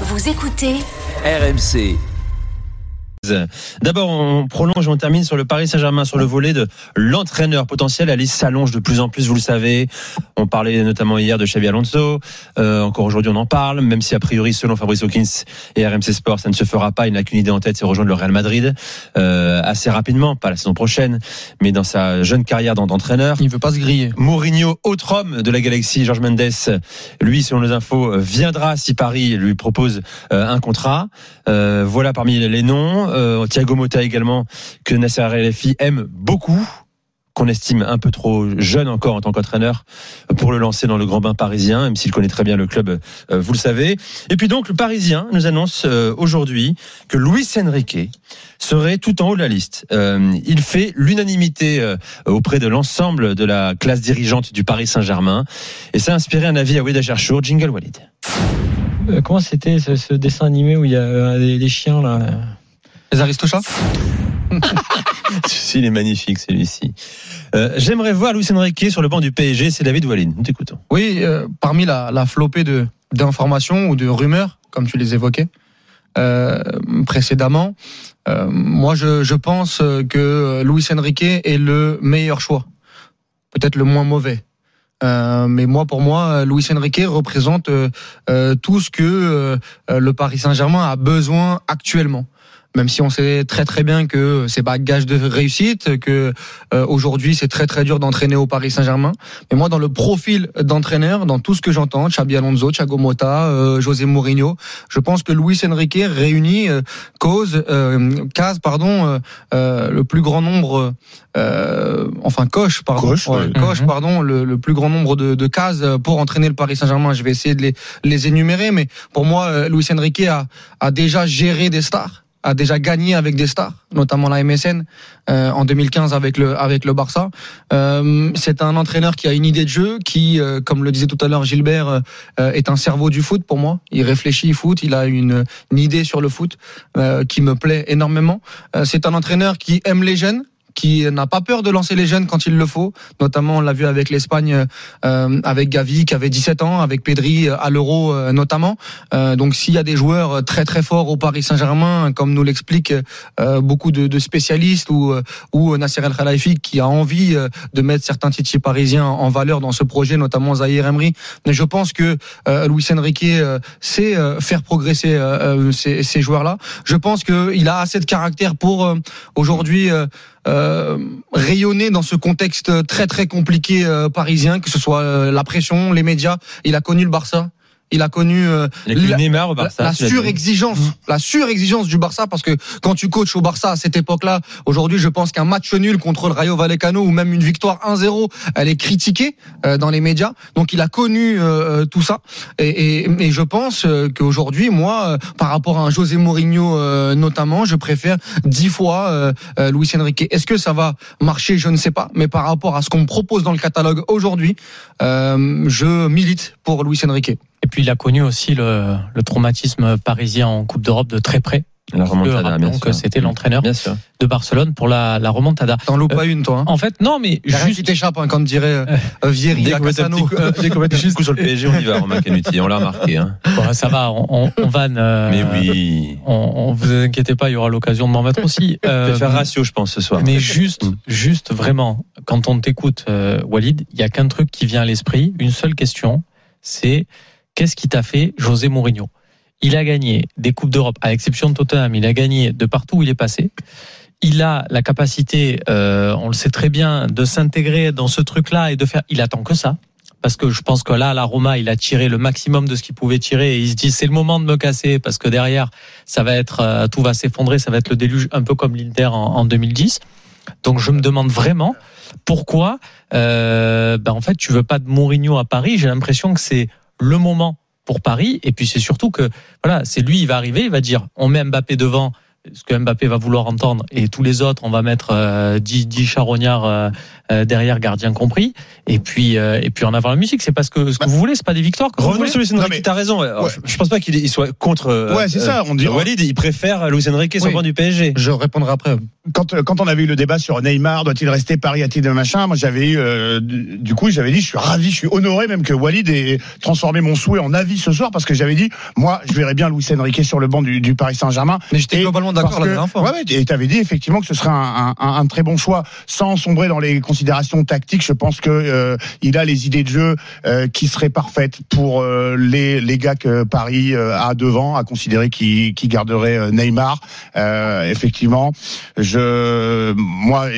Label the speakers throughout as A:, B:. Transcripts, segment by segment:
A: Vous écoutez
B: RMC.
C: D'abord, on prolonge et on termine sur le Paris Saint-Germain, sur le volet de l'entraîneur potentiel. La liste s'allonge de plus en plus, vous le savez. On parlait notamment hier de Xavi Alonso. Euh, encore aujourd'hui, on en parle, même si a priori, selon Fabrice Hawkins et RMC Sport, ça ne se fera pas. Il n'a qu'une idée en tête, c'est rejoindre le Real Madrid euh, assez rapidement, pas la saison prochaine, mais dans sa jeune carrière d'entraîneur.
D: Il veut pas se griller.
C: Mourinho, autre homme de la galaxie, Georges Mendes, lui, selon les infos, viendra si Paris lui propose euh, un contrat. Euh, voilà parmi les noms. Euh, Thiago Motta également, que Nasser Al-Khelaifi aime beaucoup qu'on estime un peu trop jeune encore en tant qu'entraîneur pour le lancer dans le grand bain parisien, même s'il connaît très bien le club, euh, vous le savez. Et puis donc le Parisien nous annonce euh, aujourd'hui que Luis Enrique serait tout en haut de la liste. Il fait l'unanimité auprès de l'ensemble de la classe dirigeante du Paris Saint-Germain et ça a inspiré un avis à Weda Cherchour, Jingle Walid.
E: Comment c'était ce, dessin animé où il y a des, chiens là?
D: Les Aristochats
C: il est magnifique celui-ci. Euh, J'aimerais voir Luis Enrique sur le banc du PSG, c'est David Wallin. Nous t'écoutons.
D: Oui, euh, parmi la, la flopée d'informations ou de rumeurs, comme tu les évoquais euh, précédemment, moi je, je pense que Luis Enrique est le meilleur choix, peut-être le moins mauvais. Euh, mais moi, pour moi, Luis Enrique représente euh, euh, tout ce que le Paris Saint-Germain a besoin actuellement. Même si on sait très très bien que c'est pas gage de réussite, que euh, aujourd'hui c'est très très dur d'entraîner au Paris Saint-Germain. Mais moi, dans le profil d'entraîneur, dans tout ce que j'entends, Xabi Alonso, Thiago Motta, euh, José Mourinho, je pense que Luis Enrique réunit euh, cause, euh, case, pardon, euh, euh, le plus grand nombre, euh, enfin coche, pardon,
C: Coche,
D: ouais,
C: ouais.
D: coche,
E: Mhm.
D: pardon, le, le plus grand nombre de, de cases pour entraîner le Paris Saint-Germain. Je vais essayer de les, les énumérer, mais pour moi, euh, Luis Enrique a, a déjà géré des stars a déjà gagné avec des stars, notamment la MSN euh, en 2015 avec le avec le Barça. Euh, c'est un entraîneur qui a une idée de jeu, qui, euh, comme le disait tout à l'heure Gilbert, euh, est un cerveau du foot pour moi. Il réfléchit foot, il a une, une idée sur le foot euh, qui me plaît énormément. Euh, c'est un entraîneur qui aime les jeunes qui n'a pas peur de lancer les jeunes quand il le faut. Notamment, on l'a vu avec l'Espagne, euh, avec Gavi qui avait 17 ans, avec Pedri euh, à l'Euro euh, notamment. Euh, donc, s'il y a des joueurs très très forts au Paris Saint-Germain, comme nous l'expliquent euh, beaucoup de, de spécialistes ou euh, ou Nasser El Khelaifi qui a envie euh, de mettre certains titres parisiens en valeur dans ce projet, notamment Zahir Emery. Mais je pense que euh, Luis Enrique euh, sait euh, faire progresser euh, euh, ces, ces joueurs-là. Je pense qu'il a assez de caractère pour euh, aujourd'hui. Euh, rayonner dans ce contexte très très compliqué euh, parisien, que ce soit euh, la pression, les médias. Il a connu le Barça. Il a connu euh,
C: Il a
D: la-
C: Neymar au
D: la,
C: Barça.
D: surexigence, la surexigence du Barça, parce que quand tu coaches au Barça à cette époque-là, aujourd'hui, je pense qu'un match nul contre le Rayo Vallecano ou même une victoire 1-0, elle est critiquée euh, dans les médias. Donc, il a connu euh, tout ça, et, et, et je pense qu'aujourd'hui, moi, par rapport à un José Mourinho notamment, je préfère dix fois Luis Enrique. Est-ce que ça va marcher? Je ne sais pas, mais par rapport à ce qu'on me propose dans le catalogue aujourd'hui, je milite pour Luis Enrique.
E: Puis il a connu aussi le, le traumatisme parisien en Coupe d'Europe de très près.
C: La remontada, bien
E: que
C: sûr.
E: c'était l'entraîneur
C: Bien sûr.
E: de Barcelone pour la, la remontada.
D: T'en loupes pas une, toi. Hein?
E: En fait, non, mais
D: Y a rien qui
E: juste.
D: t'échappe, hein, comme dirait euh, euh, Vieri
C: Dès coup, euh, dès qu'on met un petit coup sur le PSG, on y va, Romain Canuti. On l'a remarqué. Hein.
E: Bon, ça va, on, on, on vanne. euh,
C: Mais oui.
E: On, on vous inquiétez pas, il y aura l'occasion de m'en mettre aussi.
C: Je
E: Euh,
C: vais faire ratio, je pense, ce soir.
E: Mais juste, juste vraiment, quand on t'écoute, euh, Walid, il y a qu'un truc qui vient à l'esprit, une seule question, c'est qu'est-ce qui t'a fait José Mourinho? Il a gagné des coupes d'Europe, à l'exception de Tottenham, il a gagné de partout où il est passé. Il a la capacité, euh, on le sait très bien, de s'intégrer dans ce truc-là et de faire. Il attend que ça. Parce que je pense que là, à la Roma, il a tiré le maximum de ce qu'il pouvait tirer et il se dit c'est le moment de me casser parce que derrière, ça va être euh, tout va s'effondrer, ça va être le déluge, un peu comme l'Inter en, en 2010. Donc je me demande vraiment pourquoi, euh, ben en fait, tu veux pas de Mourinho à Paris. J'ai l'impression que c'est le moment pour Paris. Et puis c'est surtout que voilà, c'est lui, il va arriver, il va dire on met Mbappé devant ce que Mbappé va vouloir entendre et tous les autres, on va mettre euh, 10, 10 charognards euh, euh, derrière, gardien compris. Et puis, euh, et puis en avant la musique, c'est parce que ce que vous voulez, c'est pas des victoires.
C: Revenons sur Luis Enrique,
A: mais-
C: t'as raison. Alors,
A: Ouais.
C: je- Je pense pas qu'il il soit contre. euh,
A: Ouais, c'est ça, on dit-
C: Walid, il préfère Luis Enrique sur
D: Oui.
C: le banc du PSG.
D: Je répondrai après.
A: quand, quand on avait eu le débat sur Neymar, doit-il rester Paris, a-t-il machin, moi j'avais eu, du coup j'avais dit, je suis ravi, je suis honoré même que Walid ait transformé mon souhait en avis ce soir parce que j'avais dit, moi je verrais bien Luis Enrique sur le banc du, du Paris Saint-Germain.
D: Mais j'étais globalement d'accord la dernière fois.
A: Ouais, ouais, et t'avais dit effectivement que ce serait un, un, un très bon choix, sans sombrer dans les considérations tactiques. Je pense que euh, il a les idées de jeu euh, qui seraient parfaites pour euh, les les gars que Paris euh, a devant, à considérer qui qui garderait euh, Neymar. Euh, effectivement, je moi.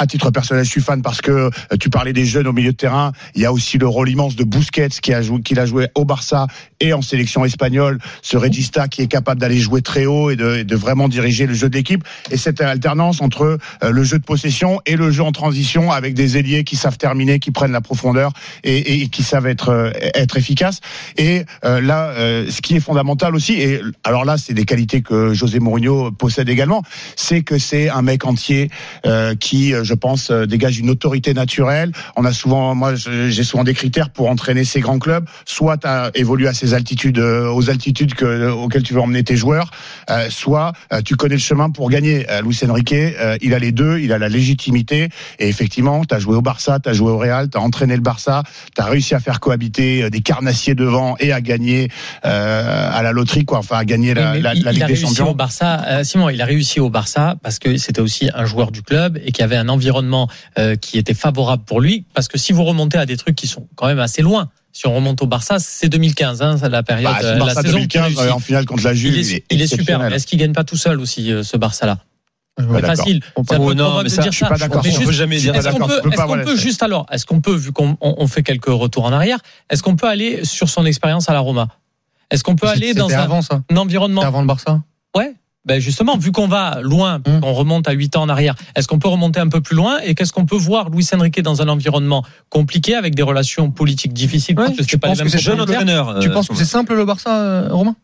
A: À titre personnel, je suis fan parce que euh, tu parlais des jeunes au milieu de terrain. Il y a aussi le rôle immense de Busquets qui a joué, qu'il a joué au Barça et en sélection espagnole. Ce Regista qui est capable d'aller jouer très haut et de, et de vraiment diriger le jeu d'équipe. Et cette alternance entre euh, le jeu de possession et le jeu en transition avec des ailiers qui savent terminer, qui prennent la profondeur et, et qui savent être euh, être efficaces. Et là, ce qui est fondamental aussi, et alors là, c'est des qualités que José Mourinho possède également, c'est que c'est un mec entier qui, je pense, euh, dégage une autorité naturelle. On a souvent, moi, j'ai souvent des critères pour entraîner ces grands clubs. Soit tu as évolué à ces altitudes, euh, aux altitudes que, auxquelles tu veux emmener tes joueurs, euh, soit euh, tu connais le chemin pour gagner. Euh, Luis Enrique, euh, il a les deux, il a la légitimité. Et effectivement, tu as joué au Barça, tu as joué au Real, tu as entraîné le Barça, tu as réussi à faire cohabiter euh, des carnassiers devant et à gagner euh, à la loterie, quoi. Enfin, à gagner la,
E: Oui,
A: la,
E: il,
A: la Ligue
E: a
A: des
E: réussi
A: Champions.
E: au Barça. Euh, Simon, il a réussi au Barça parce que c'était aussi un joueur du club et qu'il y avait un environnement euh, qui était favorable pour lui. Parce que si vous remontez à des trucs qui sont quand même assez loin, si on remonte au Barça, c'est 2015, hein, c'est la période,
A: Bah,
E: euh, la
A: Barça
E: saison qu'il
A: 2015
E: réussit.
A: euh, en finale contre la Juve,
E: il est, il est super.
A: exceptionnel.
E: Mais est-ce qu'il gagne pas tout seul aussi euh, ce Barça-là? C'est facile.
C: Oh,
E: C'est un peu
C: non, mais ça,
E: dire
A: je suis pas d'accord.
E: Mais
C: On peut jamais dire
E: Est-ce qu'on peut, qu'on
A: voilà,
E: peut juste alors, est-ce qu'on peut, vu qu'on on- on fait quelques retours en arrière, est-ce qu'on peut aller sur son expérience à la Roma? Est-ce qu'on peut aller dans un,
D: avant ça.
E: un environnement
D: C'était avant le Barça.
E: Ouais. Ben justement, vu qu'on va loin,
D: Hum.
E: qu'on remonte à 8 ans en arrière, est-ce qu'on peut remonter un peu plus loin et qu'est-ce qu'on peut voir Luis Enrique dans un environnement compliqué avec des relations politiques difficiles?
C: Ouais,
E: parce que pas les
D: pense
E: mêmes
D: que c'est
C: Jeune entraîneur.
D: Tu
C: euh,
D: penses que c'est simple le Barça, euh, Romain?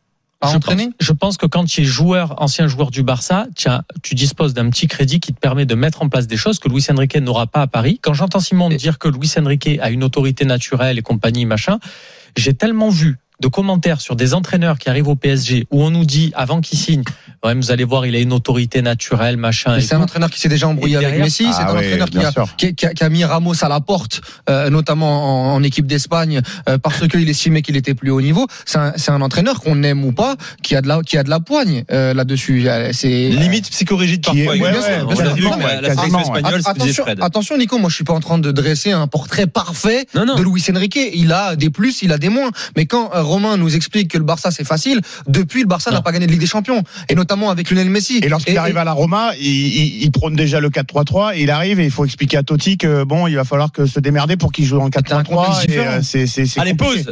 D: À
E: je
D: entraîner
E: pense, je pense que quand tu es joueur, ancien joueur du Barça, tiens, tu disposes d'un petit crédit qui te permet de mettre en place des choses que Luis Enrique n'aura pas à Paris. Quand j'entends Simon dire que Luis Enrique a une autorité naturelle et compagnie, machin, j'ai tellement vu de commentaires sur des entraîneurs qui arrivent au PSG où on nous dit avant qu'ils signent, ouais, vous allez voir, il a une autorité naturelle, machin.
D: C'est un entraîneur qui s'est déjà embrouillé avec Messi. C'est
A: Ah
D: un
A: ouais,
D: entraîneur qui a, qui, a- qui a- qui a mis Ramos à la porte, euh, notamment en, en équipe d'Espagne, euh, parce qu'il estimait qu'il était plus haut niveau. C'est un, c'est un entraîneur qu'on aime ou pas, qui a de la, qui a de la poigne euh, là-dessus. Euh, C'est
C: Limite psychorigide parfois.
D: attention, Nico, moi je suis pas en train de dresser un portrait parfait
C: Non, non.
D: de Luis Enrique. Il a des plus, il a des moins. Mais quand Romain nous explique que le Barça c'est facile, depuis le Barça n'a pas gagné de Ligue des Champions, et notamment avec Lionel Messi.
A: Et lorsqu'il
D: Et-
A: arrive à la Roma, il, il, il prône déjà le 4-3-3 et il arrive et il faut expliquer à Totti que bon, il va falloir que se démerder pour qu'il joue en
D: un contexte
A: 4-3-3 et
D: différent.
A: euh, c'est c'est c'est
C: Allez,
A: compliqué.
C: pause.